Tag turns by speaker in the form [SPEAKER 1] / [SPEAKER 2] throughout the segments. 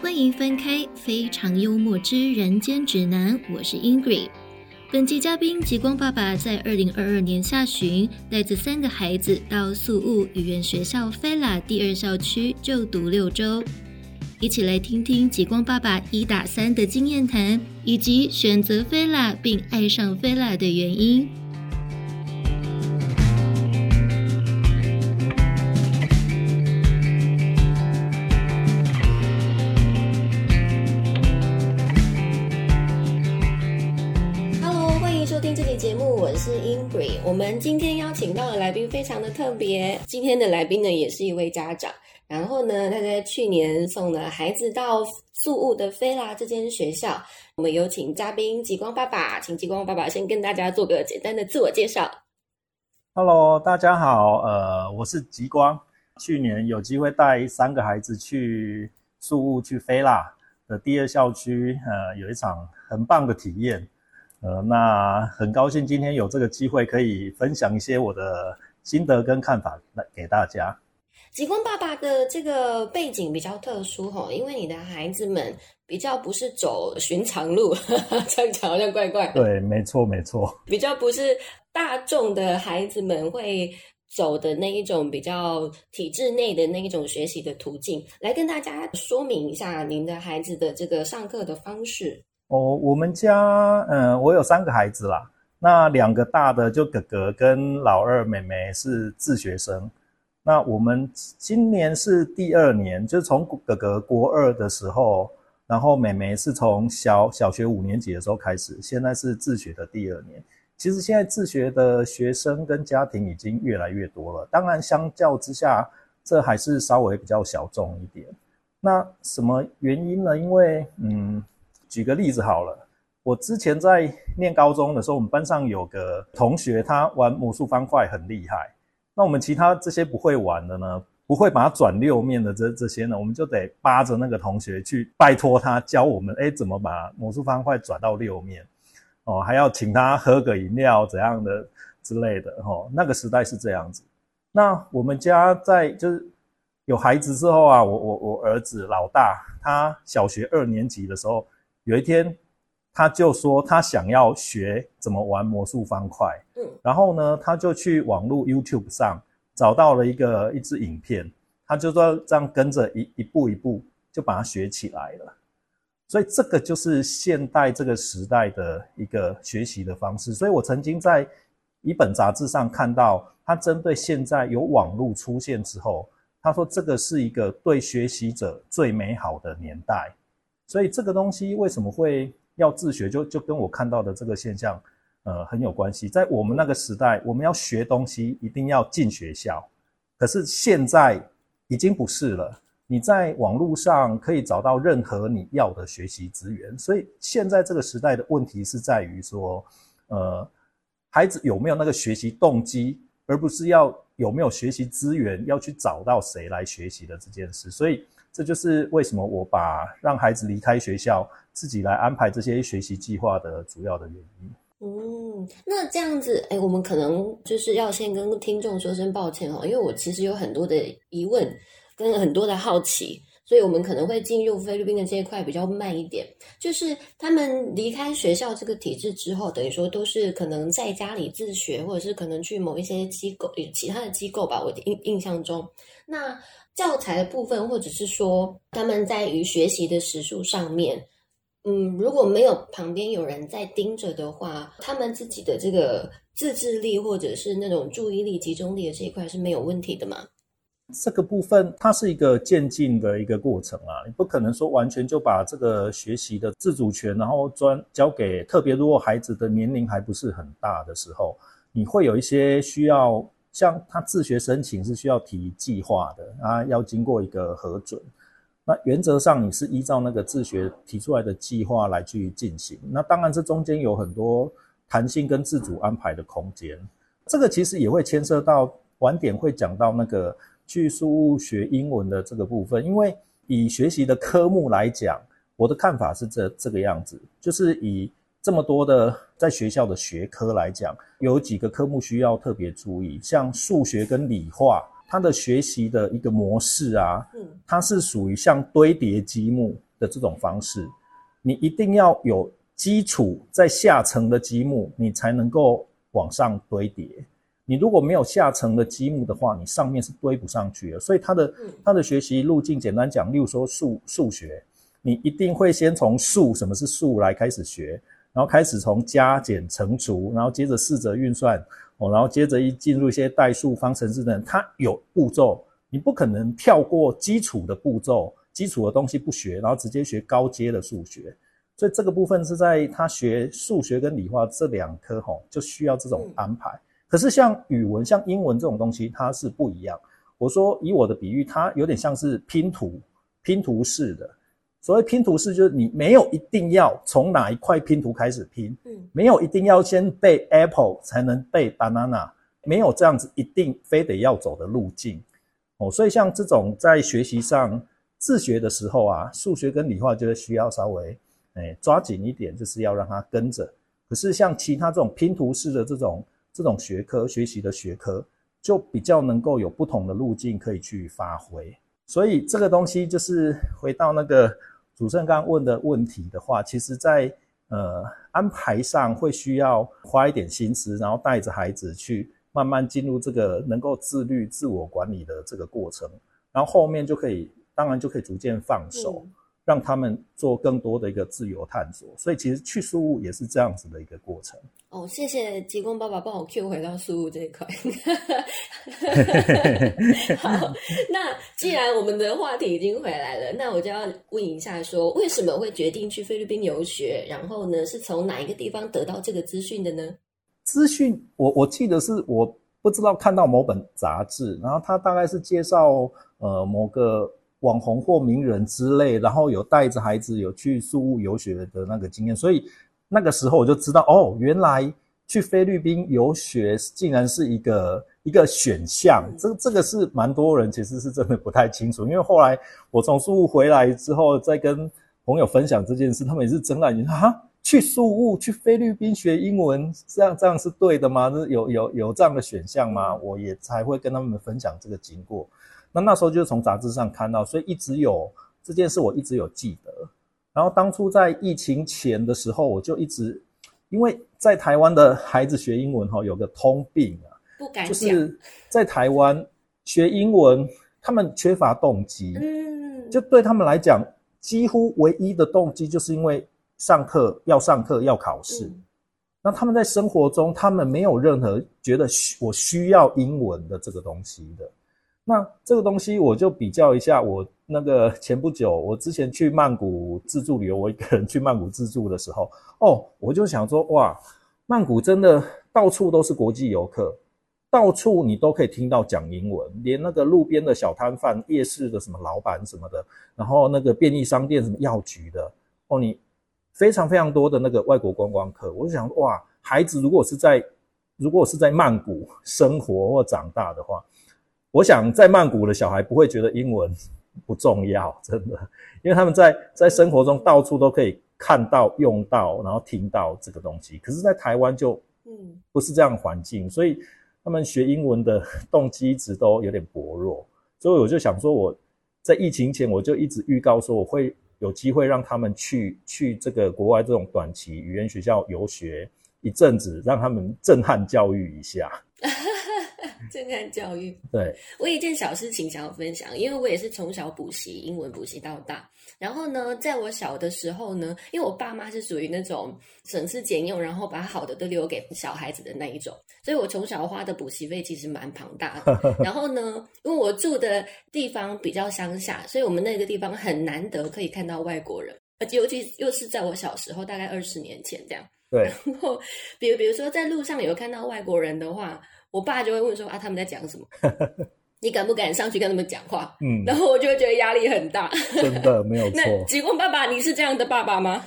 [SPEAKER 1] 欢迎翻开《非常幽默之人间指南》，我是 Ingrid。本期嘉宾极光爸爸在二零二二年下旬带着三个孩子到宿务语言学校菲拉第二校区就读六周，一起来听听极光爸爸一打三的经验谈，以及选择菲拉并爱上菲拉的原因。到的来宾非常的特别，今天的来宾呢也是一位家长，然后呢他在去年送了孩子到宿务的菲拉这间学校。我们有请嘉宾极光爸爸，请极光爸爸先跟大家做个简单的自我介绍。
[SPEAKER 2] Hello，大家好，呃，我是极光。去年有机会带三个孩子去宿务去菲拉的第二校区，呃，有一场很棒的体验。呃，那很高兴今天有这个机会可以分享一些我的心得跟看法来给大家。
[SPEAKER 1] 极光爸爸的这个背景比较特殊哈，因为你的孩子们比较不是走寻常路，这样讲好像怪怪的。
[SPEAKER 2] 对，没错，没错。
[SPEAKER 1] 比较不是大众的孩子们会走的那一种比较体制内的那一种学习的途径，来跟大家说明一下您的孩子的这个上课的方式。
[SPEAKER 2] 哦，我们家，嗯，我有三个孩子啦。那两个大的就哥哥跟老二妹妹是自学生。那我们今年是第二年，就是从哥哥国二的时候，然后妹妹是从小小学五年级的时候开始，现在是自学的第二年。其实现在自学的学生跟家庭已经越来越多了，当然相较之下，这还是稍微比较小众一点。那什么原因呢？因为，嗯，举个例子好了，我之前在念高中的时候，我们班上有个同学，他玩魔术方块很厉害。那我们其他这些不会玩的呢，不会把它转六面的这这些呢，我们就得扒着那个同学去拜托他教我们，哎，怎么把魔术方块转到六面，哦，还要请他喝个饮料怎样的之类的，哦，那个时代是这样子。那我们家在就是有孩子之后啊，我我我儿子老大，他小学二年级的时候，有一天他就说他想要学怎么玩魔术方块。
[SPEAKER 1] 嗯，
[SPEAKER 2] 然后呢，他就去网络 YouTube 上找到了一个一支影片，他就说这样跟着一一步一步就把它学起来了。所以这个就是现代这个时代的一个学习的方式。所以我曾经在一本杂志上看到，他针对现在有网络出现之后，他说这个是一个对学习者最美好的年代。所以这个东西为什么会要自学，就就跟我看到的这个现象。呃，很有关系。在我们那个时代，我们要学东西一定要进学校，可是现在已经不是了。你在网络上可以找到任何你要的学习资源，所以现在这个时代的问题是在于说，呃，孩子有没有那个学习动机，而不是要有没有学习资源，要去找到谁来学习的这件事。所以这就是为什么我把让孩子离开学校，自己来安排这些学习计划的主要的原因。
[SPEAKER 1] 嗯，那这样子，哎，我们可能就是要先跟听众说声抱歉哦，因为我其实有很多的疑问跟很多的好奇，所以我们可能会进入菲律宾的这一块比较慢一点。就是他们离开学校这个体制之后，等于说都是可能在家里自学，或者是可能去某一些机构、其他的机构吧。我印印象中，那教材的部分，或者是说他们在于学习的时数上面。嗯，如果没有旁边有人在盯着的话，他们自己的这个自制力或者是那种注意力集中力的这一块是没有问题的嘛？
[SPEAKER 2] 这个部分它是一个渐进的一个过程啊，你不可能说完全就把这个学习的自主权，然后专交给特别如果孩子的年龄还不是很大的时候，你会有一些需要，像他自学申请是需要提计划的啊，要经过一个核准。那原则上你是依照那个自学提出来的计划来去进行。那当然这中间有很多弹性跟自主安排的空间。这个其实也会牵涉到晚点会讲到那个去书屋学英文的这个部分，因为以学习的科目来讲，我的看法是这这个样子，就是以这么多的在学校的学科来讲，有几个科目需要特别注意，像数学跟理化。它的学习的一个模式啊，
[SPEAKER 1] 嗯，
[SPEAKER 2] 它是属于像堆叠积木，的这种方式，你一定要有基础在下层的积木，你才能够往上堆叠。你如果没有下层的积木的话，你上面是堆不上去的。所以它的它的学习路径，简单讲，例如说数数学，你一定会先从数什么是数来开始学，然后开始从加减乘除，然后接着四则运算哦，然后接着一进入一些代数、方程式等，它有步骤，你不可能跳过基础的步骤，基础的东西不学，然后直接学高阶的数学。所以这个部分是在他学数学跟理化这两科吼，就需要这种安排。可是像语文、像英文这种东西，它是不一样。我说以我的比喻，它有点像是拼图，拼图式的。所谓拼图式，就是你没有一定要从哪一块拼图开始拼，嗯，没有一定要先背 apple 才能背 banana，没有这样子一定非得要走的路径。哦，所以像这种在学习上自学的时候啊，数学跟理化就是需要稍微哎抓紧一点，就是要让它跟着。可是像其他这种拼图式的这种。这种学科学习的学科就比较能够有不同的路径可以去发挥，所以这个东西就是回到那个主持人刚刚问的问题的话，其实在呃安排上会需要花一点心思，然后带着孩子去慢慢进入这个能够自律、自我管理的这个过程，然后后面就可以，当然就可以逐渐放手。让他们做更多的一个自由探索，所以其实去书屋也是这样子的一个过程。
[SPEAKER 1] 哦，谢谢吉光爸爸帮我 Q 回到书屋这一块。好，那既然我们的话题已经回来了，那我就要问一下，说为什么会决定去菲律宾游学？然后呢，是从哪一个地方得到这个资讯的呢？
[SPEAKER 2] 资讯，我我记得是我不知道看到某本杂志，然后他大概是介绍呃某个。网红或名人之类，然后有带着孩子有去宿务游学的那个经验，所以那个时候我就知道，哦，原来去菲律宾游学竟然是一个一个选项。这这个是蛮多人其实是真的不太清楚，因为后来我从宿务回来之后，再跟朋友分享这件事，他们也是睁大眼睛啊，去宿务去菲律宾学英文，这样这样是对的吗？有有有这样的选项吗？我也才会跟他们分享这个经过。那那时候就是从杂志上看到，所以一直有这件事，我一直有记得。然后当初在疫情前的时候，我就一直，因为在台湾的孩子学英文哈，有个通病啊，
[SPEAKER 1] 不敢
[SPEAKER 2] 就是在台湾学英文，他们缺乏动机，嗯，就对他们来讲，几乎唯一的动机就是因为上课要上课要考试。那他们在生活中，他们没有任何觉得需我需要英文的这个东西的。那这个东西我就比较一下，我那个前不久，我之前去曼谷自助旅游，我一个人去曼谷自助的时候，哦，我就想说，哇，曼谷真的到处都是国际游客，到处你都可以听到讲英文，连那个路边的小摊贩、夜市的什么老板什么的，然后那个便利商店什么药局的，哦，你非常非常多的那个外国观光客，我就想，哇，孩子如果是在如果是在曼谷生活或长大的话。我想在曼谷的小孩不会觉得英文不重要，真的，因为他们在在生活中到处都可以看到、用到，然后听到这个东西。可是，在台湾就嗯不是这样环境，所以他们学英文的 动机一直都有点薄弱。所以我就想说，我在疫情前我就一直预告说，我会有机会让他们去去这个国外这种短期语言学校游学一阵子，让他们震撼教育一下。
[SPEAKER 1] 震撼教育。
[SPEAKER 2] 对
[SPEAKER 1] 我有一件小事情想要分享，因为我也是从小补习英文补习到大。然后呢，在我小的时候呢，因为我爸妈是属于那种省吃俭用，然后把好的都留给小孩子的那一种，所以我从小花的补习费其实蛮庞大的。然后呢，因为我住的地方比较乡下，所以我们那个地方很难得可以看到外国人，而且尤其又是在我小时候，大概二十年前这样。
[SPEAKER 2] 对。
[SPEAKER 1] 然后，比如比如说在路上有看到外国人的话。我爸就会问说啊，他们在讲什么？你敢不敢上去跟他们讲话？嗯，然后我就会觉得压力很大。
[SPEAKER 2] 真的没有 错。
[SPEAKER 1] 那极光爸爸，你是这样的爸爸吗？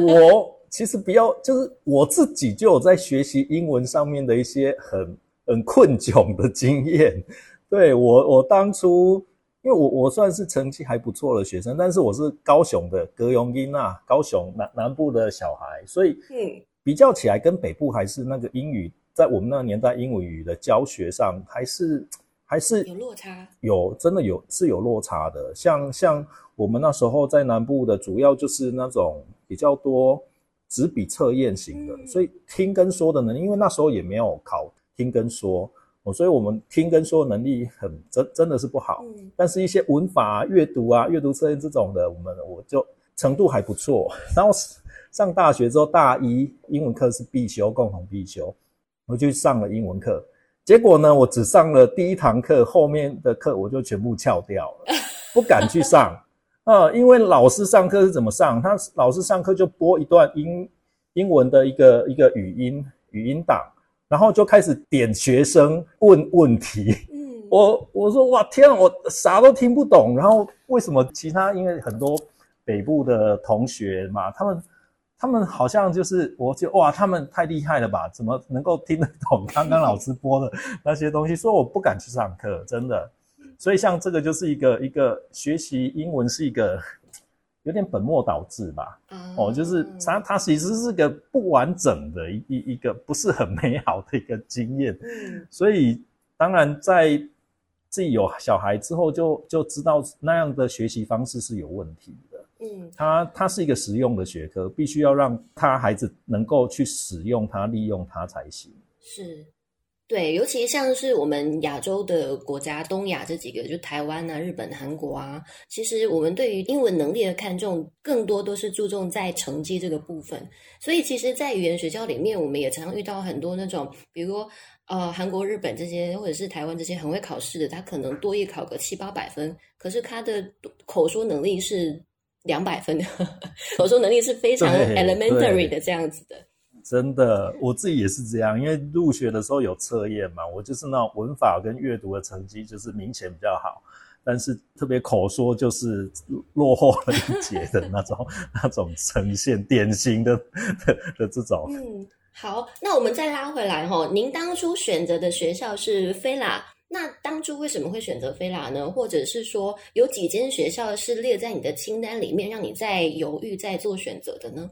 [SPEAKER 2] 我其实比较就是我自己就有在学习英文上面的一些很很困窘的经验。对我，我当初因为我我算是成绩还不错的学生，但是我是高雄的格永英啊，高雄南南部的小孩，所以嗯，比较起来跟北部还是那个英语。在我们那个年代，英文语的教学上还是还还是
[SPEAKER 1] 有落差，
[SPEAKER 2] 有真的有是有落差的。像像我们那时候在南部的，主要就是那种比较多纸笔测验型的，所以听跟说的能力，因为那时候也没有考听跟说，哦，所以我们听跟说能力很真真的是不好。但是一些文法、阅读啊、阅读测验这种的，我们我就程度还不错。然后上大学之后，大一英文课是必修，共同必修，我就上了英文课。结果呢，我只上了第一堂课，后面的课我就全部翘掉了，不敢去上 啊，因为老师上课是怎么上？他老师上课就播一段英英文的一个一个语音语音档，然后就开始点学生问问题。嗯，我我说哇天啊，我啥都听不懂。然后为什么其他？因为很多北部的同学嘛，他们。他们好像就是，我就哇，他们太厉害了吧？怎么能够听得懂刚刚老师播的那些东西？所以我不敢去上课，真的。所以像这个就是一个一个学习英文是一个有点本末倒置吧？哦，就是它它其实是个不完整的一一一个不是很美好的一个经验。所以当然在自己有小孩之后，就就知道那样的学习方式是有问题的。嗯，它它是一个实用的学科，必须要让他孩子能够去使用它、利用它才行。
[SPEAKER 1] 是，对，尤其像是我们亚洲的国家，东亚这几个，就台湾啊、日本、韩国啊，其实我们对于英文能力的看重，更多都是注重在成绩这个部分。所以，其实，在语言学校里面，我们也常常遇到很多那种，比如呃，韩国、日本这些，或者是台湾这些很会考试的，他可能多一考个七八百分，可是他的口说能力是。两百分的 口说能力是非常 elementary 的这样子的，
[SPEAKER 2] 真的，我自己也是这样，因为入学的时候有测验嘛，我就是那种文法跟阅读的成绩就是明显比较好，但是特别口说就是落后了一截的那种 那种呈现，典型的的的这种。
[SPEAKER 1] 嗯，好，那我们再拉回来哈，您当初选择的学校是菲拉。那当初为什么会选择菲拉呢？或者是说有几间学校是列在你的清单里面，让你在犹豫、在做选择的呢？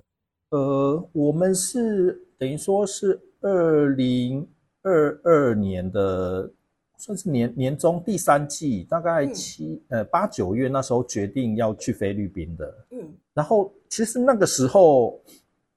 [SPEAKER 2] 呃，我们是等于说是二零二二年的，算是年年中第三季，大概七呃八九月那时候决定要去菲律宾的。嗯，然后其实那个时候，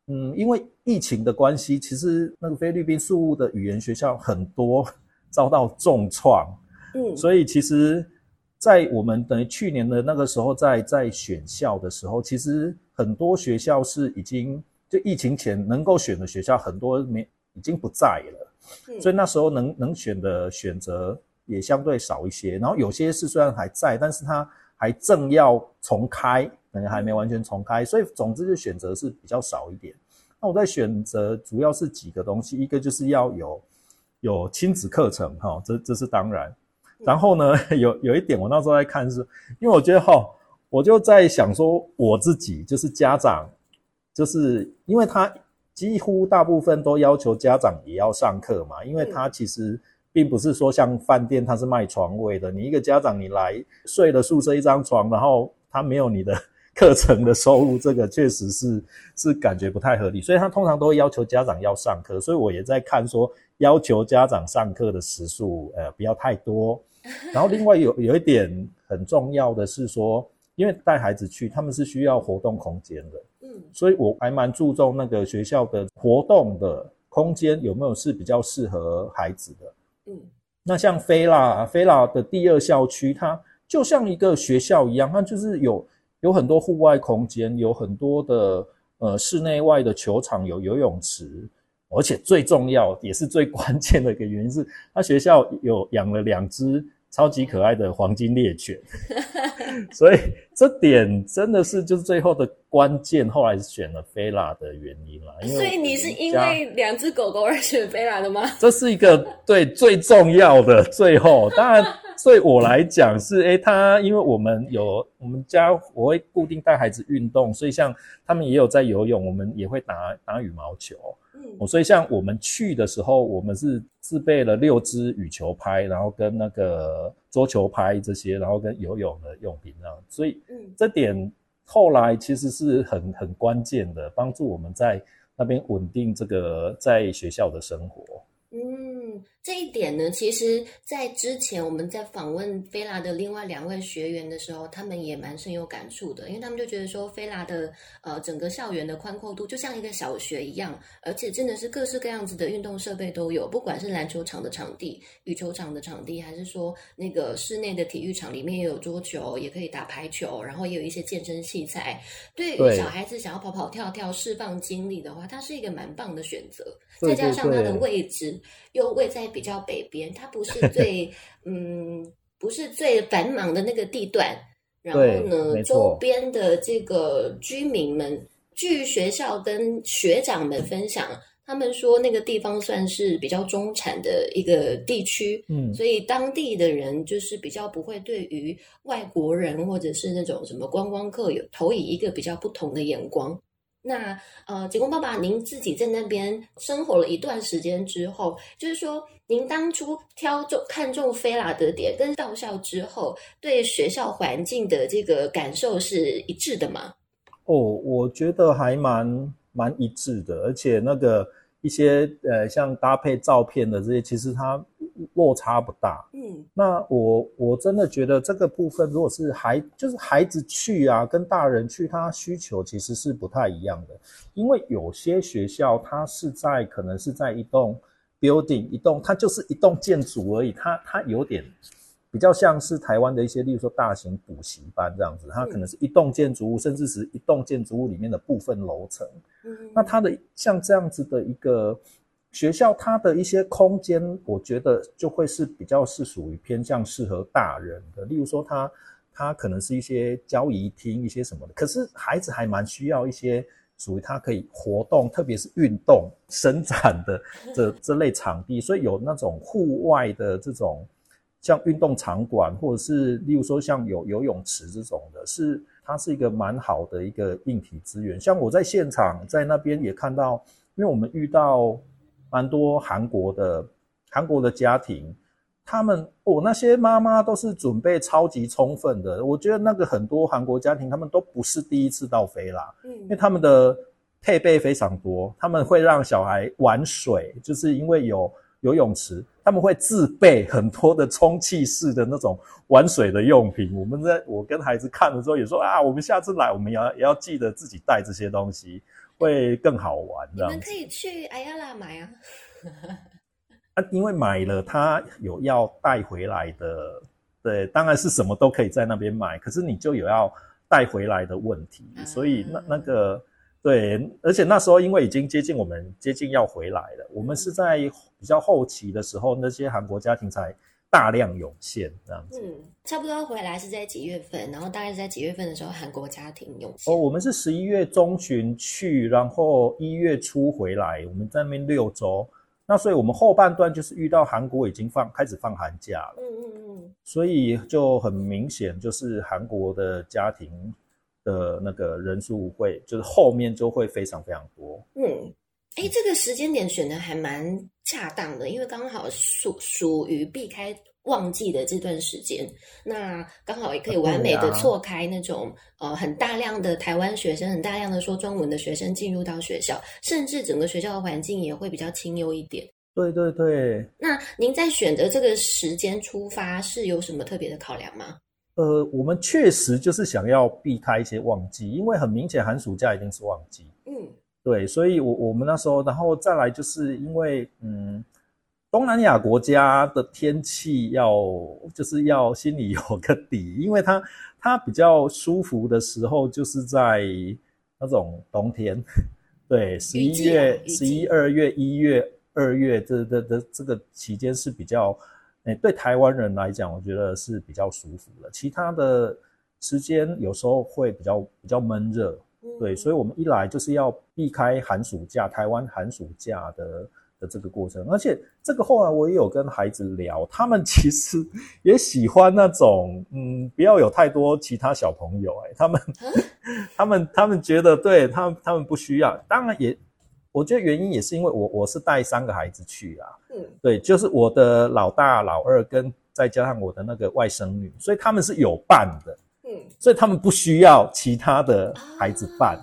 [SPEAKER 2] 嗯，因为疫情的关系，其实那个菲律宾事务的语言学校很多。遭到重创，嗯，所以其实，在我们等于去年的那个时候，在在选校的时候，其实很多学校是已经就疫情前能够选的学校，很多没已经不在了，所以那时候能能选的选择也相对少一些。然后有些是虽然还在，但是它还正要重开，可能还没完全重开，所以总之就选择是比较少一点。那我在选择主要是几个东西，一个就是要有。有亲子课程哈，这这是当然。然后呢，有有一点我那时候在看是，因为我觉得哈，我就在想说我自己就是家长，就是因为他几乎大部分都要求家长也要上课嘛，因为他其实并不是说像饭店他是卖床位的，你一个家长你来睡了宿舍一张床，然后他没有你的 课程的收入，这个确实是是感觉不太合理，所以他通常都会要求家长要上课，所以我也在看说。要求家长上课的时数，呃，不要太多。然后另外有有一点很重要的是说，因为带孩子去，他们是需要活动空间的，嗯，所以我还蛮注重那个学校的活动的空间有没有是比较适合孩子的，嗯。那像菲拉，菲拉的第二校区，它就像一个学校一样，它就是有有很多户外空间，有很多的呃室内外的球场，有游泳池。而且最重要也是最关键的一个原因是，他学校有养了两只超级可爱的黄金猎犬，所以这点真的是就是最后的关键。后来选了菲拉的原因啦，
[SPEAKER 1] 所以你是因为两只狗狗而选菲拉的吗？
[SPEAKER 2] 这是一个对最重要的最后，当然对我来讲是，诶，他因为我们有我们家我会固定带孩子运动，所以像他们也有在游泳，我们也会打打羽毛球。嗯，所以像我们去的时候，我们是自备了六支羽球拍，然后跟那个桌球拍这些，然后跟游泳的用品这样。所以，嗯，这点后来其实是很很关键的，帮助我们在那边稳定这个在学校的生活。
[SPEAKER 1] 嗯，这一点呢，其实，在之前我们在访问菲拉的另外两位学员的时候，他们也蛮深有感触的，因为他们就觉得说，菲拉的呃整个校园的宽阔度就像一个小学一样，而且真的是各式各样子的运动设备都有，不管是篮球场的场地、羽球场的场地，还是说那个室内的体育场里面也有桌球，也可以打排球，然后也有一些健身器材。对于小孩子想要跑跑跳跳、释放精力的话，它是一个蛮棒的选择。再加上它的位置又位在。比较北边，它不是最 嗯，不是最繁忙的那个地段。然后呢，周边的这个居民们，据学校跟学长们分享，他们说那个地方算是比较中产的一个地区。嗯，所以当地的人就是比较不会对于外国人或者是那种什么观光客有投以一个比较不同的眼光。那呃，景光爸爸，您自己在那边生活了一段时间之后，就是说，您当初挑中看中菲拉的点，跟到校之后对学校环境的这个感受是一致的吗？
[SPEAKER 2] 哦，我觉得还蛮蛮一致的，而且那个一些呃，像搭配照片的这些，其实它。落差不大，嗯，那我我真的觉得这个部分，如果是孩就是孩子去啊，跟大人去，他需求其实是不太一样的，因为有些学校它是在可能是在一栋 building 一栋，它就是一栋建筑而已，它它有点比较像是台湾的一些，例如说大型补习班这样子，它可能是一栋建筑物，甚至是一栋建筑物里面的部分楼层，嗯，那它的像这样子的一个。学校它的一些空间，我觉得就会是比较是属于偏向适合大人的。例如说，它它可能是一些交谊厅一些什么的。可是孩子还蛮需要一些属于它可以活动，特别是运动 伸展的这这类场地。所以有那种户外的这种像运动场馆，或者是例如说像有游泳池这种的，是它是一个蛮好的一个硬体资源。像我在现场在那边也看到，因为我们遇到。蛮多韩国的韩国的家庭，他们哦那些妈妈都是准备超级充分的。我觉得那个很多韩国家庭，他们都不是第一次到飞啦，嗯，因为他们的配备非常多，他们会让小孩玩水，就是因为有游泳池，他们会自备很多的充气式的那种玩水的用品。我们在我跟孩子看的时候也说啊，我们下次来，我们要也要记得自己带这些东西。会更好玩，
[SPEAKER 1] 你们可以去艾亚拉买啊。
[SPEAKER 2] 啊，因为买了，他有要带回来的，对，当然是什么都可以在那边买，可是你就有要带回来的问题，所以那那个对，而且那时候因为已经接近我们接近要回来了，我们是在比较后期的时候，那些韩国家庭才。大量涌现这样子，嗯，
[SPEAKER 1] 差不多回来是在几月份？然后大概是在几月份的时候，韩国家庭涌现。
[SPEAKER 2] 哦，我们是十一月中旬去，然后一月初回来，我们在那边六周。那所以我们后半段就是遇到韩国已经放开始放寒假了，嗯嗯嗯，所以就很明显，就是韩国的家庭的那个人数会，就是后面就会非常非常多。
[SPEAKER 1] 嗯，哎，这个时间点选的还蛮。恰当的，因为刚好属属于避开旺季的这段时间，那刚好也可以完美的错开那种呃很大量的台湾学生，很大量的说中文的学生进入到学校，甚至整个学校的环境也会比较清幽一点。
[SPEAKER 2] 对对对。
[SPEAKER 1] 那您在选择这个时间出发是有什么特别的考量吗？
[SPEAKER 2] 呃，我们确实就是想要避开一些旺季，因为很明显寒暑假一定是旺季。嗯。对，所以，我我们那时候，然后再来，就是因为，嗯，东南亚国家的天气要，就是要心里有个底，因为它它比较舒服的时候，就是在那种冬天，对，十一月、十一二月、一月、二月这这这这个期间是比较，诶，对台湾人来讲，我觉得是比较舒服的，其他的时间有时候会比较比较闷热。对，所以，我们一来就是要避开寒暑假，台湾寒暑假的的这个过程。而且，这个后来我也有跟孩子聊，他们其实也喜欢那种，嗯，不要有太多其他小朋友。哎，他们，他们，他们觉得，对他们，他们不需要。当然，也，我觉得原因也是因为我我是带三个孩子去啊，嗯，对，就是我的老大、老二跟再加上我的那个外甥女，所以他们是有伴的。嗯所以他们不需要其他的孩子伴，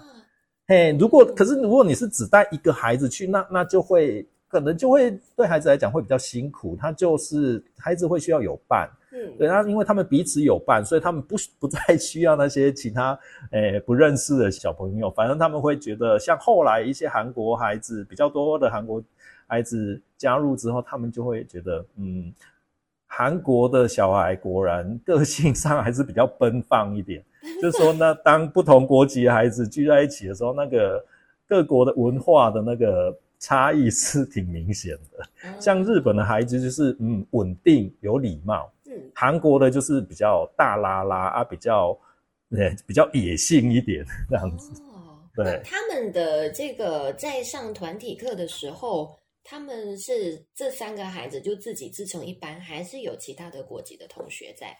[SPEAKER 2] 嘿，如果可是如果你是只带一个孩子去，那那就会可能就会对孩子来讲会比较辛苦，他就是孩子会需要有伴，
[SPEAKER 1] 嗯，
[SPEAKER 2] 对，那因为他们彼此有伴，所以他们不不再需要那些其他诶不认识的小朋友，反正他们会觉得，像后来一些韩国孩子比较多的韩国孩子加入之后，他们就会觉得，嗯，韩国的小孩果然个性上还是比较奔放一点，就是说呢，当不同国籍的孩子聚在一起的时候，那个各国的文化的那个。差异是挺明显的，像日本的孩子就是嗯稳定有礼貌，嗯，韩国的就是比较大拉拉啊，比较呃比较野性一点这样子。哦，对，
[SPEAKER 1] 他们的这个在上团体课的时候，他们是这三个孩子就自己自成一班，还是有其他的国籍的同学在？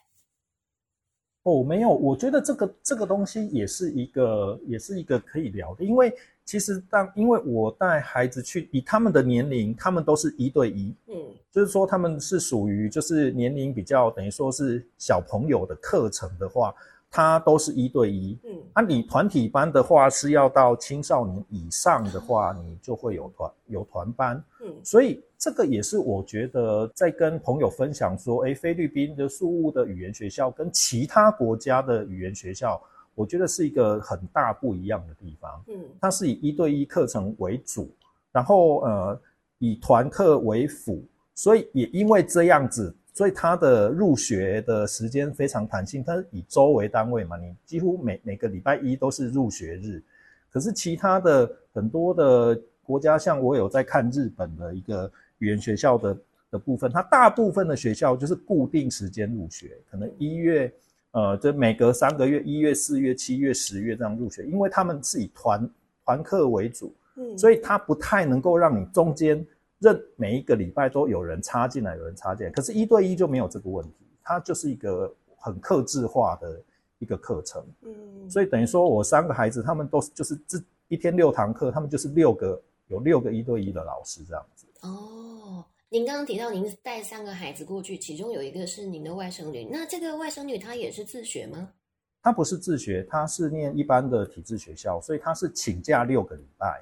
[SPEAKER 2] 哦，没有，我觉得这个这个东西也是一个也是一个可以聊的，因为。其实，当因为我带孩子去，以他们的年龄，他们都是一对一，嗯，就是说他们是属于就是年龄比较等于说是小朋友的课程的话，他都是一对一，嗯，啊，你团体班的话是要到青少年以上的话，你就会有团有团班，嗯，所以这个也是我觉得在跟朋友分享说，哎，菲律宾的宿务的语言学校跟其他国家的语言学校。我觉得是一个很大不一样的地方。嗯，它是以一对一课程为主，然后呃以团课为辅，所以也因为这样子，所以它的入学的时间非常弹性。它以周为单位嘛，你几乎每每个礼拜一都是入学日。可是其他的很多的国家，像我有在看日本的一个语言学校的的部分，它大部分的学校就是固定时间入学，可能一月。呃，就每隔三个月，一月、四月、七月、十月这样入学，因为他们是以团团课为主，嗯，所以它不太能够让你中间任每一个礼拜都有人插进来，有人插进来。可是，一对一就没有这个问题，它就是一个很克制化的一个课程，嗯，所以等于说我三个孩子，他们都是就是这一天六堂课，他们就是六个有六个一对一的老师这样子，
[SPEAKER 1] 哦。您刚刚提到您带三个孩子过去，其中有一个是您的外甥女。那这个外甥女她也是自学吗？
[SPEAKER 2] 她不是自学，她是念一般的体制学校，所以她是请假六个礼拜。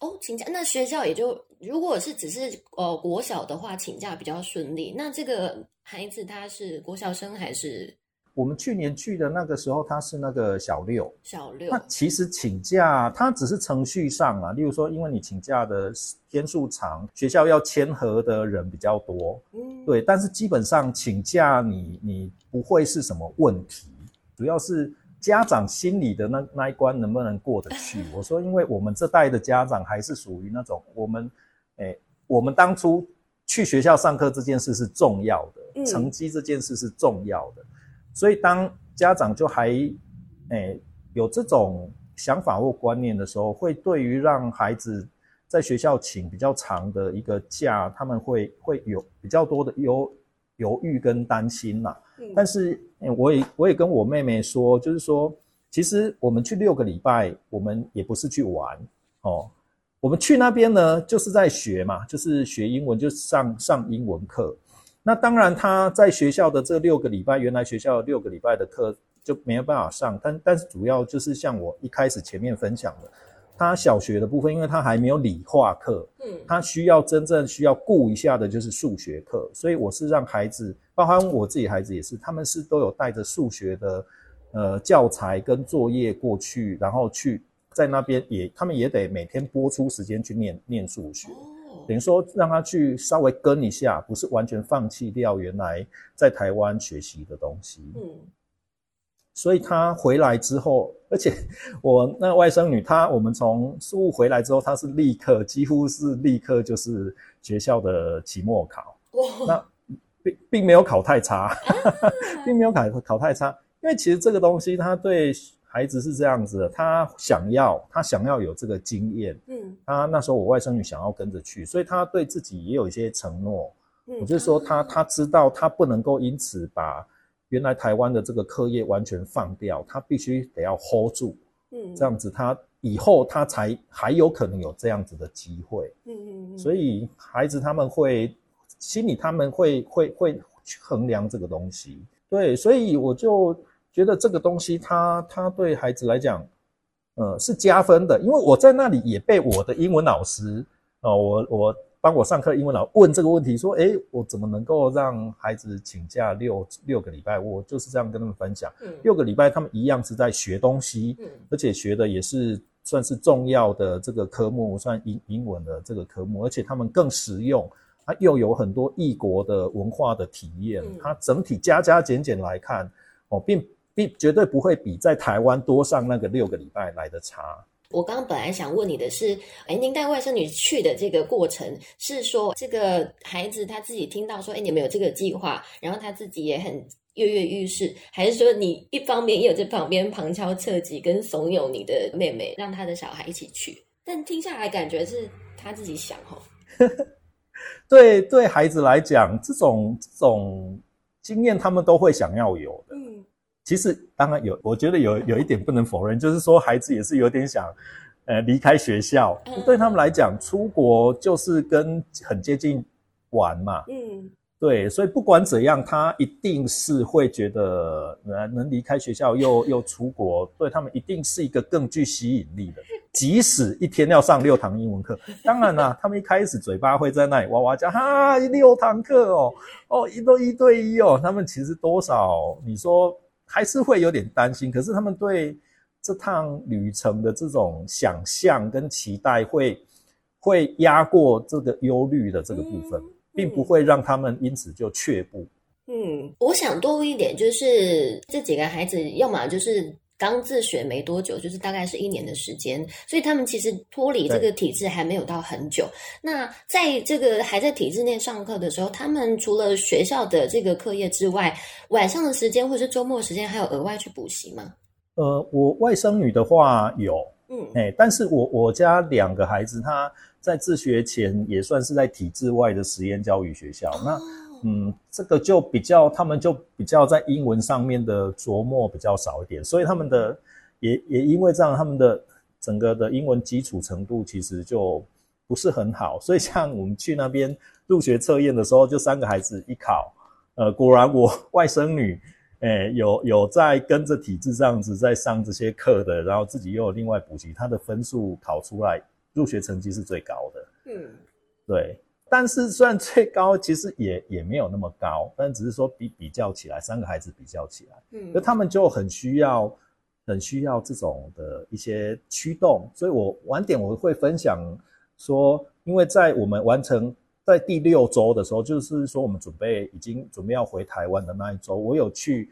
[SPEAKER 1] 哦，请假，那学校也就如果是只是呃国小的话，请假比较顺利。那这个孩子他是国小生还是？
[SPEAKER 2] 我们去年去的那个时候，他是那个小六，
[SPEAKER 1] 小六。
[SPEAKER 2] 那其实请假，他只是程序上啊，例如说，因为你请假的天数长，学校要签合的人比较多，嗯，对。但是基本上请假，你你不会是什么问题，主要是家长心里的那那一关能不能过得去。我说，因为我们这代的家长还是属于那种，我们，哎，我们当初去学校上课这件事是重要的，成绩这件事是重要的。所以，当家长就还，诶有这种想法或观念的时候，会对于让孩子在学校请比较长的一个假，他们会会有比较多的犹犹豫跟担心但是，我也我也跟我妹妹说，就是说，其实我们去六个礼拜，我们也不是去玩哦，我们去那边呢，就是在学嘛，就是学英文，就上上英文课。那当然，他在学校的这六个礼拜，原来学校六个礼拜的课就没有办法上。但但是主要就是像我一开始前面分享的，他小学的部分，因为他还没有理化课，嗯，他需要真正需要顾一下的就是数学课。所以我是让孩子，包含我自己孩子也是，他们是都有带着数学的呃教材跟作业过去，然后去在那边也，他们也得每天播出时间去念念数学。等于说让他去稍微跟一下，不是完全放弃掉原来在台湾学习的东西。嗯，所以他回来之后，而且 我那外甥女，她我们从苏务回来之后，她是立刻几乎是立刻就是学校的期末考。那并并没有考太差，并没有考考太差，因为其实这个东西他对。孩子是这样子的，他想要，他想要有这个经验。嗯，他那时候我外甥女想要跟着去，所以他对自己也有一些承诺。嗯，我就说他他知道他不能够因此把原来台湾的这个课业完全放掉，他必须得要 hold 住。嗯，这样子他以后他才还有可能有这样子的机会。嗯嗯嗯。所以孩子他们会心里他们会会会去衡量这个东西。对，所以我就。觉得这个东西，他他对孩子来讲，呃，是加分的，因为我在那里也被我的英文老师，哦，我我帮我上课英文老问这个问题，说：“哎，我怎么能够让孩子请假六六个礼拜？”我就是这样跟他们分享。嗯，六个礼拜他们一样是在学东西，嗯，而且学的也是算是重要的这个科目，算英英文的这个科目，而且他们更实用，它又有很多异国的文化的体验。它整体加加减减来看，哦，并并绝对不会比在台湾多上那个六个礼拜来的差。
[SPEAKER 1] 我刚刚本来想问你的是，哎，您带外甥女去的这个过程，是说这个孩子他自己听到说，哎，你们有这个计划，然后他自己也很跃跃欲试，还是说你一方面也有在旁边旁敲侧击跟怂恿你的妹妹，让他的小孩一起去？但听下来感觉是他自己想哦。
[SPEAKER 2] 对 对，孩子来讲，这种这种经验他们都会想要有的。其实当然有，我觉得有有一点不能否认，就是说孩子也是有点想，呃，离开学校。对他们来讲，出国就是跟很接近玩嘛。嗯，对，所以不管怎样，他一定是会觉得能能离开学校又又出国，对他们一定是一个更具吸引力的。即使一天要上六堂英文课，当然啦，他们一开始嘴巴会在那里哇哇叫，哈，六堂课哦，哦，一对一对一哦，他们其实多少你说。还是会有点担心，可是他们对这趟旅程的这种想象跟期待，会会压过这个忧虑的这个部分，并不会让他们因此就却步。
[SPEAKER 1] 嗯，我想多一点，就是这几个孩子，要么就是刚自学没多久，就是大概是一年的时间，所以他们其实脱离这个体制还没有到很久。那在这个还在体制内上课的时候，他们除了学校的这个课业之外，晚上的时间或者是周末时间，还有额外去补习吗？
[SPEAKER 2] 呃，我外甥女的话有，嗯，哎，但是我我家两个孩子，他在自学前也算是在体制外的实验教育学校，那。嗯，这个就比较，他们就比较在英文上面的琢磨比较少一点，所以他们的也也因为这样，他们的整个的英文基础程度其实就不是很好。所以像我们去那边入学测验的时候，就三个孩子一考，呃，果然我外甥女，哎，有有在跟着体制这样子在上这些课的，然后自己又有另外补习，她的分数考出来，入学成绩是最高的。嗯，对。但是虽然最高，其实也也没有那么高，但只是说比比较起来，三个孩子比较起来，嗯，那他们就很需要，很需要这种的一些驱动。所以我晚点我会分享说，因为在我们完成在第六周的时候，就是说我们准备已经准备要回台湾的那一周，我有去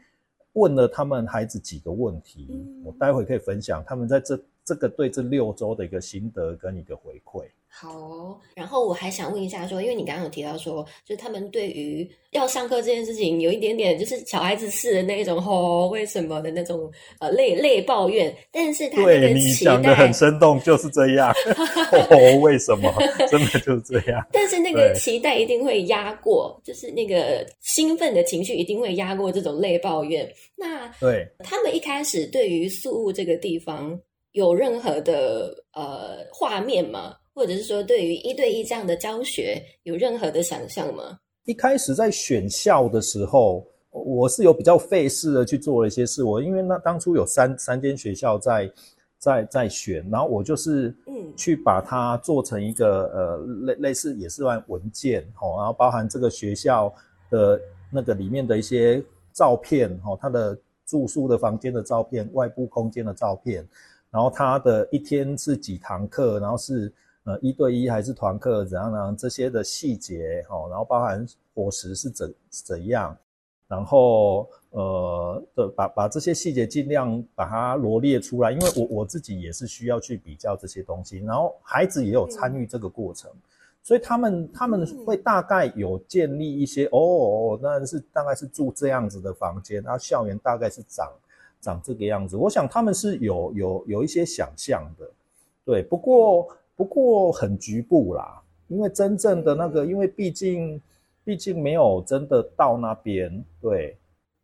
[SPEAKER 2] 问了他们孩子几个问题，我待会可以分享他们在这这个对这六周的一个心得跟一个回馈。
[SPEAKER 1] 好，然后我还想问一下，说，因为你刚刚有提到说，就是他们对于要上课这件事情有一点点，就是小孩子似的那种，吼，为什么的那种呃累累抱怨，但是他
[SPEAKER 2] 对你讲的很生动，就是这样，哦，为什么，真的就是这样，
[SPEAKER 1] 但是那个期待一定会压过，就是那个兴奋的情绪一定会压过这种累抱怨。那
[SPEAKER 2] 对。
[SPEAKER 1] 他们一开始对于宿务这个地方有任何的呃画面吗？或者是说，对于一对一这样的教学，有任何的想象吗？
[SPEAKER 2] 一开始在选校的时候，我是有比较费事的去做了一些事。我因为那当初有三三间学校在在在选，然后我就是嗯去把它做成一个呃类类似也是按文件哦，然后包含这个学校的那个里面的一些照片哦，它的住宿的房间的照片、外部空间的照片，然后他的一天是几堂课，然后是。呃，一对一还是团课怎样呢？这些的细节，哦，然后包含伙食是怎怎样，然后呃的把把这些细节尽量把它罗列出来，因为我我自己也是需要去比较这些东西，然后孩子也有参与这个过程，所以他们他们会大概有建立一些哦，那是大概是住这样子的房间，然后校园大概是长长这个样子，我想他们是有有有一些想象的，对，不过。不过很局部啦，因为真正的那个，因为毕竟，毕竟没有真的到那边，对，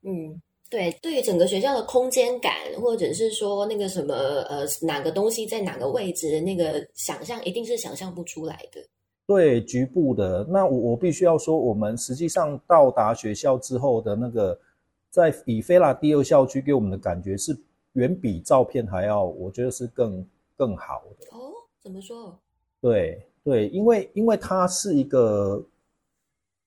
[SPEAKER 1] 嗯，对，对于整个学校的空间感，或者是说那个什么，呃，哪个东西在哪个位置，那个想象一定是想象不出来的。
[SPEAKER 2] 对，局部的。那我我必须要说，我们实际上到达学校之后的那个，在以菲拉第二校区给我们的感觉是远比照片还要，我觉得是更更好的。
[SPEAKER 1] 哦怎么说？
[SPEAKER 2] 对，对，因为因为它是一个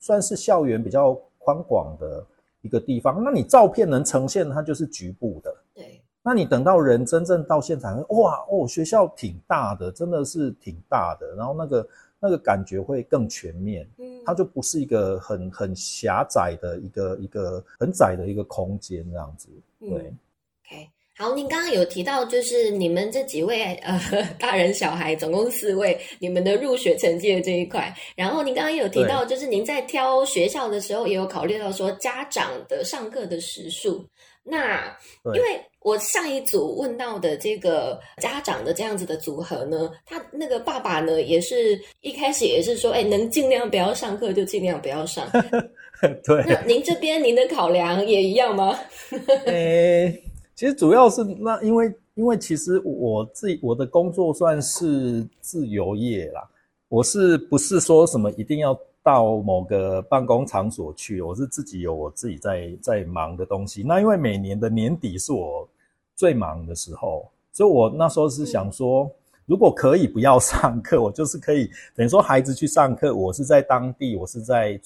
[SPEAKER 2] 算是校园比较宽广的一个地方，那你照片能呈现它就是局部的。
[SPEAKER 1] 对，
[SPEAKER 2] 那你等到人真正到现场，哇哦，学校挺大的，真的是挺大的，然后那个那个感觉会更全面，
[SPEAKER 1] 嗯，
[SPEAKER 2] 它就不是一个很很狭窄的一个一个很窄的一个空间这样子。对
[SPEAKER 1] ，OK，好，您刚刚有提到，就是你们这几位呃 大人小孩，总共四位，你们的入学成绩的这一块。然后您刚刚也有提到，就是您在挑学校的时候，也有考虑到说家长的上课的时数。那因为我上一组问到的这个家长的这样子的组合呢，他那个爸爸呢，也是一开始也是说，哎，能尽量不要上课就尽量不要上。
[SPEAKER 2] 对。
[SPEAKER 1] 那您这边您的考量也一样吗？
[SPEAKER 2] 诶、其实主要是那因为因为其实我自己我的工作算是自由业啦，我是不是说什么一定要到某个办公场所去？我是自己有我自己在在忙的东西。那因为每年的年底是我最忙的时候，所以我那时候是想说，如果可以不要上课，我就是可以等于说孩子去上课，我是在当地，我是在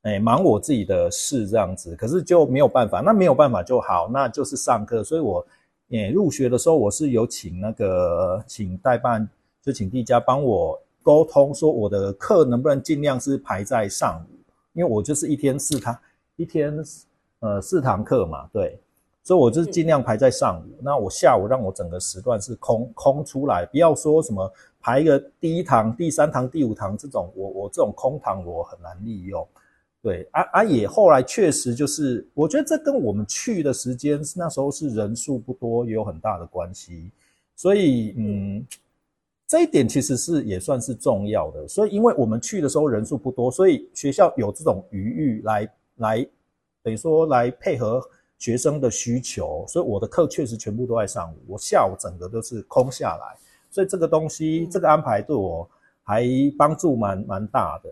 [SPEAKER 2] 哎，忙我自己的事这样子，可是就没有办法，那没有办法就好，那就是上课。所以我，也入学的时候，我是有请那个请代办，就请地家帮我沟通，说我的课能不能尽量是排在上午，因为我就是一天四堂，一天呃四堂课嘛，对，所以我就是尽量排在上午。那我下午让我整个时段是空空出来，不要说什么排一个第一堂、第三堂、第五堂这种，我我这种空堂我很难利用。对，啊啊也后来确实就是，我觉得这跟我们去的时间那时候是人数不多也有很大的关系，所以嗯，这一点其实是也算是重要的。所以因为我们去的时候人数不多，所以学校有这种余裕来来等于说来配合学生的需求，所以我的课确实全部都在上午，我下午整个都是空下来，所以这个东西这个安排对我还帮助蛮蛮大的。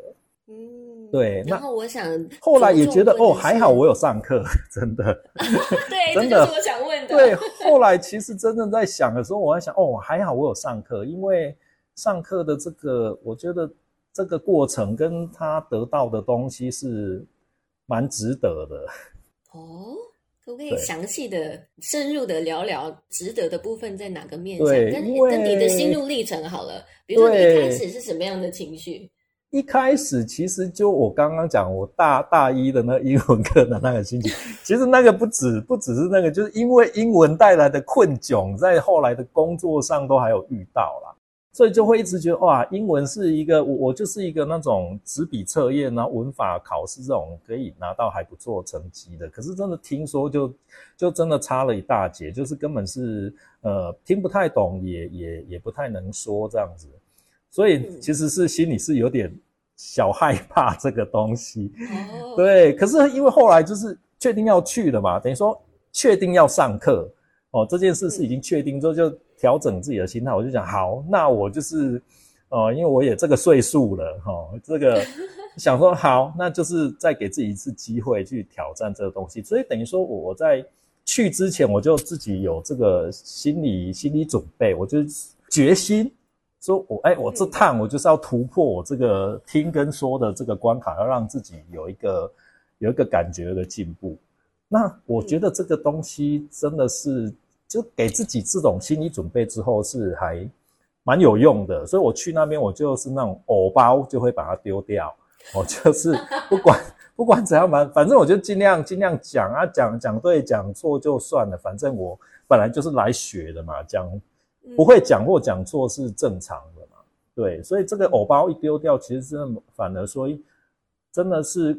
[SPEAKER 1] 嗯，
[SPEAKER 2] 对那
[SPEAKER 1] 然后我想
[SPEAKER 2] 后来也觉得哦，还好我有上课，真的。
[SPEAKER 1] 对，
[SPEAKER 2] 真的
[SPEAKER 1] 是我想问的。
[SPEAKER 2] 对，后来其实真正在想的时候，我在想哦，还好我有上课，因为上课的这个，我觉得这个过程跟他得到的东西是蛮值得的。
[SPEAKER 1] 哦，可不可以详细的、深入的聊聊值得的部分在哪个面向？跟跟你的心路历程好了，比如说你一开始是什么样的情绪？
[SPEAKER 2] 一开始其实就我刚刚讲，我大大一的那英文课的那个心情，其实那个不止 不只是那个，就是因为英文带来的困窘，在后来的工作上都还有遇到啦，所以就会一直觉得哇，英文是一个我我就是一个那种纸笔测验啊文法考试这种可以拿到还不错成绩的，可是真的听说就就真的差了一大截，就是根本是呃听不太懂，也也也不太能说这样子。所以
[SPEAKER 1] 嗯
[SPEAKER 2] 其实是心里是有点小害怕这个东西，
[SPEAKER 1] 哦，
[SPEAKER 2] 对。可是因为后来就是确定要去了嘛，等于说确定要上课哦，这件事是已经确定之后，就调整自己的心态。我就想好，那我就是哦，因为我也这个岁数了哈、哦，这个 想说好，那就是再给自己一次机会去挑战这个东西。所以等于说我在去之前，我就自己有这个心理心理准备，我就决心。说我哎，我这趟我就是要突破我这个听跟说的这个关卡，要让自己有一个有一个感觉的进步。那我觉得这个东西真的是，就给自己这种心理准备之后是还蛮有用的。所以我去那边，我就是那种偶包就会把它丢掉，我就是 不管不管怎样，反反正我就尽量尽量讲啊，讲讲对讲错就算了，反正我本来就是来学的嘛，讲
[SPEAKER 1] 嗯
[SPEAKER 2] 不会讲或讲错是正常的嘛，对，所以这个偶包一丢掉，其实真的反而说，真的是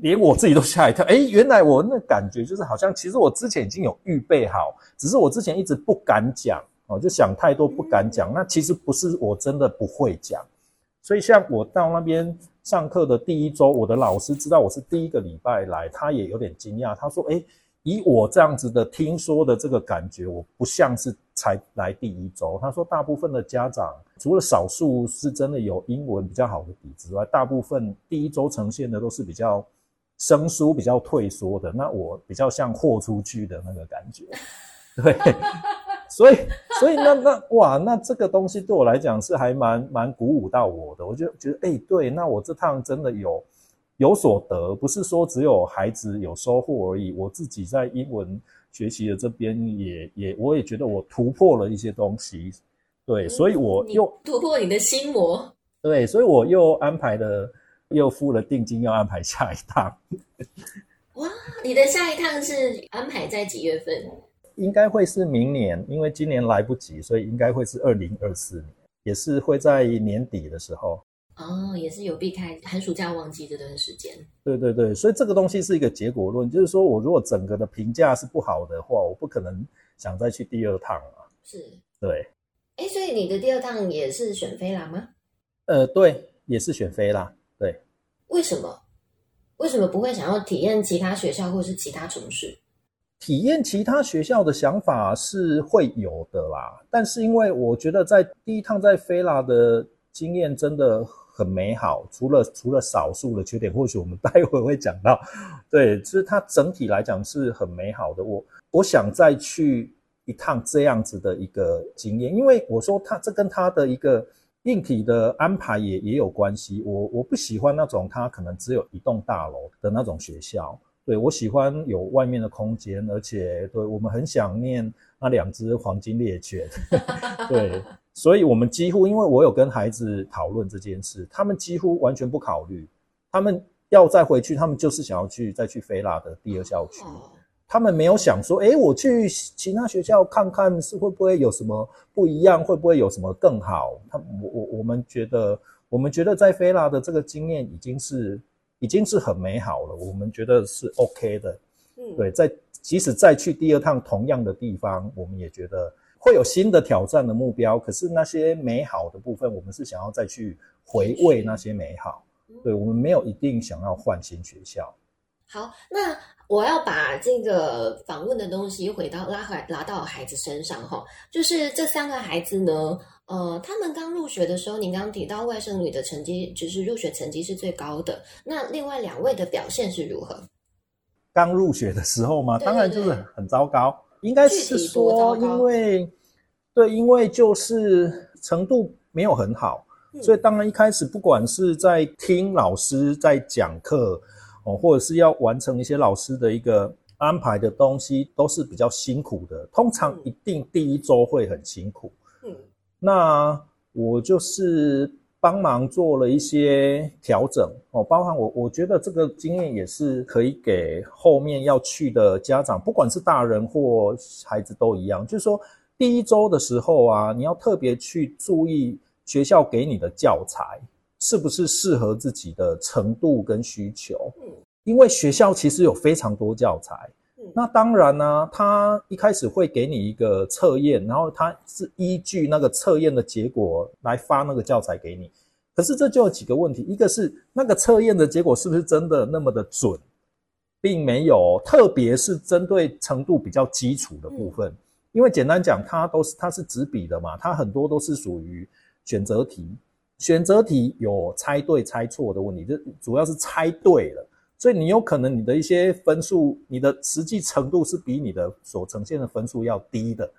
[SPEAKER 2] 连我自己都吓一跳，哎，原来我那感觉就是好像其实我之前已经有预备好，只是我之前一直不敢讲哦，就想太多不敢讲，那其实不是我真的不会讲，所以像我到那边上课的第一周，我的老师知道我是第一个礼拜来，他也有点惊讶，他说，诶。以我这样子的听说的这个感觉，我不像是才来第一周。他说，大部分的家长除了少数是真的有英文比较好的底子外，大部分第一周呈现的都是比较生疏、比较退缩的。那我比较像豁出去的那个感觉，对。所以，所以那那哇，那这个东西对我来讲是还蛮蛮鼓舞到我的。我就觉得，哎，对，那我这趟真的有有所得，不是说只有孩子有收获而已。我自己在英文学习的这边也也，我也觉得我突破了一些东西。对，所以我又
[SPEAKER 1] 突破你的心魔。
[SPEAKER 2] 对，所以我又安排了，又付了定金，要安排下一趟。
[SPEAKER 1] 哇，你的下一趟是安排在几月份？
[SPEAKER 2] 应该会是明年，因为今年来不及，所以应该会是二零二四年，也是会在年底的时候。
[SPEAKER 1] 哦，也是有避开寒暑假旺季这段时间。
[SPEAKER 2] 对对对，所以这个东西是一个结果论，就是说我如果整个的评价是不好的话，我不可能想再去第二趟啊。
[SPEAKER 1] 是，
[SPEAKER 2] 对。
[SPEAKER 1] 哎，所以你的第二趟也是选飞啦吗？
[SPEAKER 2] 呃，对，也是选飞啦。对。
[SPEAKER 1] 为什么？为什么不会想要体验其他学校或是其他城市？
[SPEAKER 2] 体验其他学校的想法是会有的啦，但是因为我觉得在第一趟在飞拉的经验真的很美好，除了除了少数的缺点，或许我们待会会讲到，对，就是它整体来讲是很美好的。我我想再去一趟这样子的一个经验，因为我说它这跟它的一个硬体的安排也也有关系。我我不喜欢那种它可能只有一栋大楼的那种学校。对我喜欢有外面的空间，而且对我们很想念那两只黄金猎犬。对，所以我们几乎，因为我有跟孩子讨论这件事，他们几乎完全不考虑，他们要再回去，他们就是想要去再去菲拉的第二校区。他们没有想说，哎，我去其他学校看看是会不会有什么不一样，会不会有什么更好？他我我我们觉得，我们觉得在菲拉的这个经验已经是。已经是很美好了，我们觉得是 OK 的。嗯，对，在即使再去第二趟同样的地方，我们也觉得会有新的挑战的目标。可是那些美好的部分，我们是想要再去回味那些美好。对，我们没有一定想要换新学校。
[SPEAKER 1] 好，那我要把这个访问的东西回到拉回拉到孩子身上哈，就是这三个孩子呢。呃，他们刚入学的时候，您刚刚提到外甥女的成绩，就是入学成绩是最高的。那另外两位的表现是如何？
[SPEAKER 2] 刚入学的时候吗？当然就是很糟糕。应该是说，因为对，因为就是程度没有很好，所以当然一开始不管是在听老师在讲课哦，或者是要完成一些老师的一个安排的东西，都是比较辛苦的。通常一定第一周会很辛苦。嗯那我就是帮忙做了一些调整哦，包含我我觉得这个经验也是可以给后面要去的家长，不管是大人或孩子都一样，就是说第一周的时候啊，你要特别去注意学校给你的教材是不是适合自己的程度跟需求，嗯，因为学校其实有非常多教材。那当然呢，他一开始会给你一个测验，然后他是依据那个测验的结果来发那个教材给你。可是这就有几个问题，一个是那个测验的结果是不是真的那么的准，并没有，特别是针对程度比较基础的部分，因为简单讲，它都是它是纸笔的嘛，它很多都是属于选择题，选择题有猜对猜错的问题，这主要是猜对了。所以你有可能你的一些分数，你的实际程度是比你的所呈现的分数要低的，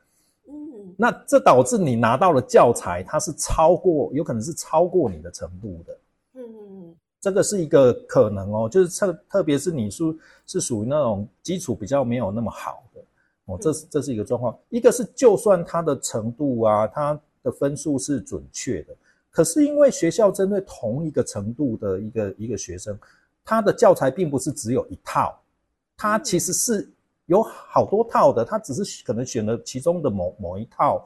[SPEAKER 2] 嗯，那这导致你拿到了教材，它是超过，有可能是超过你的程度的，嗯嗯嗯，这个是一个可能哦，就是特特别是你是是属于那种基础比较没有那么好的。哦，这是这是一个状况。一个是就算他的程度啊，他的分数是准确的，可是因为学校针对同一个程度的一个一个学生。他的教材并不是只有一套，他其实是有好多套的，他只是可能选了其中的某某一套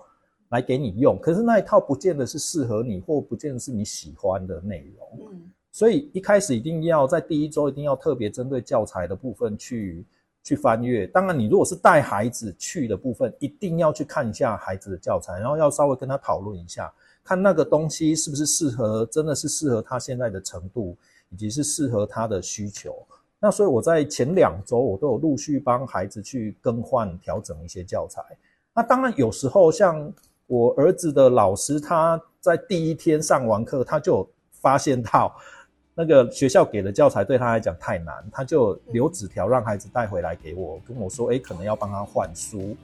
[SPEAKER 2] 来给你用，可是那一套不见得是适合你，或不见得是你喜欢的内容。嗯，所以一开始一定要在第一周一定要特别针对教材的部分去去翻阅。当然，你如果是带孩子去的部分，一定要去看一下孩子的教材，然后要稍微跟他讨论一下，看那个东西是不是适合，真的是适合他现在的程度。以及是适合他的需求，那所以我在前两周我都有陆续帮孩子去更换调整一些教材。那当然有时候像我儿子的老师，他在第一天上完课，他就发现到那个学校给的教材对他来讲太难，他就留纸条让孩子带回来给我，跟我说：“哎，可能要帮他换书。”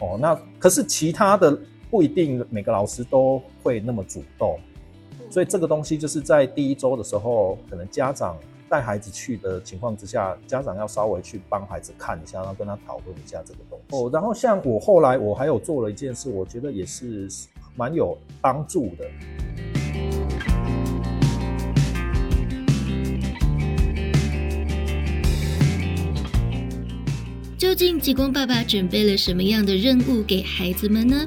[SPEAKER 2] 哦。那可是其他的不一定每个老师都会那么主动，所以这个东西就是在第一周的时候，可能家长带孩子去的情况之下，家长要稍微去帮孩子看一下，然后跟他讨论一下这个东西。哦，然后像我后来我还有做了一件事，我觉得也是蛮有帮助的。
[SPEAKER 1] 究竟极光爸爸准备了什么样的任务给孩子们呢？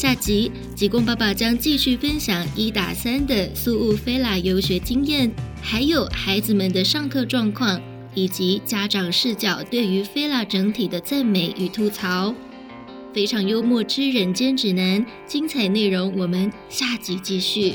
[SPEAKER 1] 下集吉公爸爸将继续分享一打三的苏雾菲拉游学经验，还有孩子们的上课状况，以及家长视角对于菲拉整体的赞美与吐槽。非常幽默之人间指南，精彩内容我们下集继续。